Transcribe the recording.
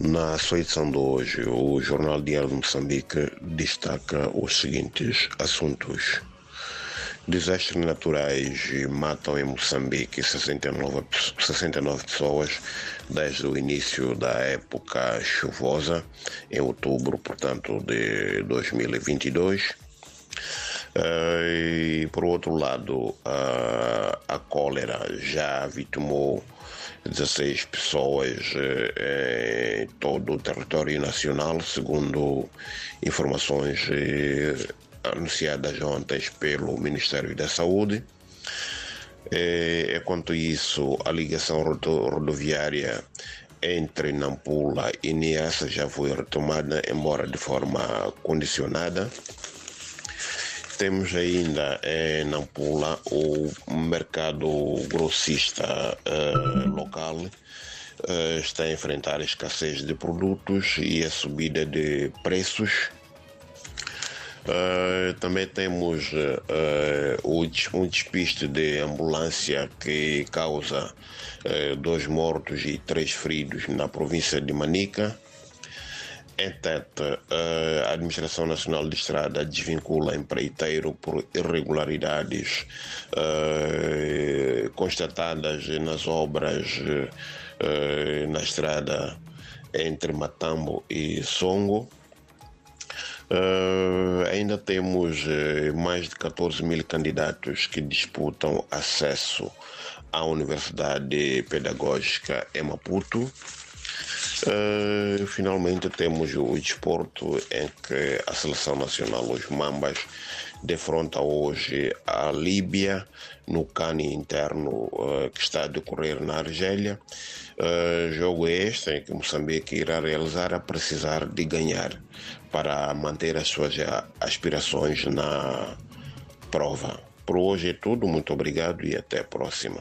Na sua edição de hoje, o Jornal Diário de Moçambique destaca os seguintes assuntos. Desastres naturais matam em Moçambique 69, 69 pessoas desde o início da época chuvosa, em outubro, portanto, de 2022. Uh, e por outro lado, uh, a cólera já vitimou 16 pessoas uh, em todo o território nacional, segundo informações anunciadas ontem pelo Ministério da Saúde. É, é quanto isso, a ligação rodoviária entre Nampula e Niassa já foi retomada, embora de forma condicionada. Temos ainda em Nampula o mercado grossista uh, uh, está a enfrentar a escassez de produtos e a subida de preços Uh, também temos uh, um despiste de ambulância que causa dois mortos e três feridos na província de Manica. Em Tete, a Administração Nacional de Estrada desvincula empreiteiro por irregularidades constatadas nas obras na estrada entre Matambo e Songo. Uh, ainda temos uh, mais de 14 mil candidatos que disputam acesso à Universidade Pedagógica em Maputo. Uh, finalmente temos o desporto em que a seleção nacional, os Mambas, defronta hoje a Líbia no cani interno que está a decorrer na Argélia. jogo este em que Moçambique irá realizar a precisar de ganhar para manter as suas aspirações na prova. Por hoje é tudo, muito obrigado e até a próxima.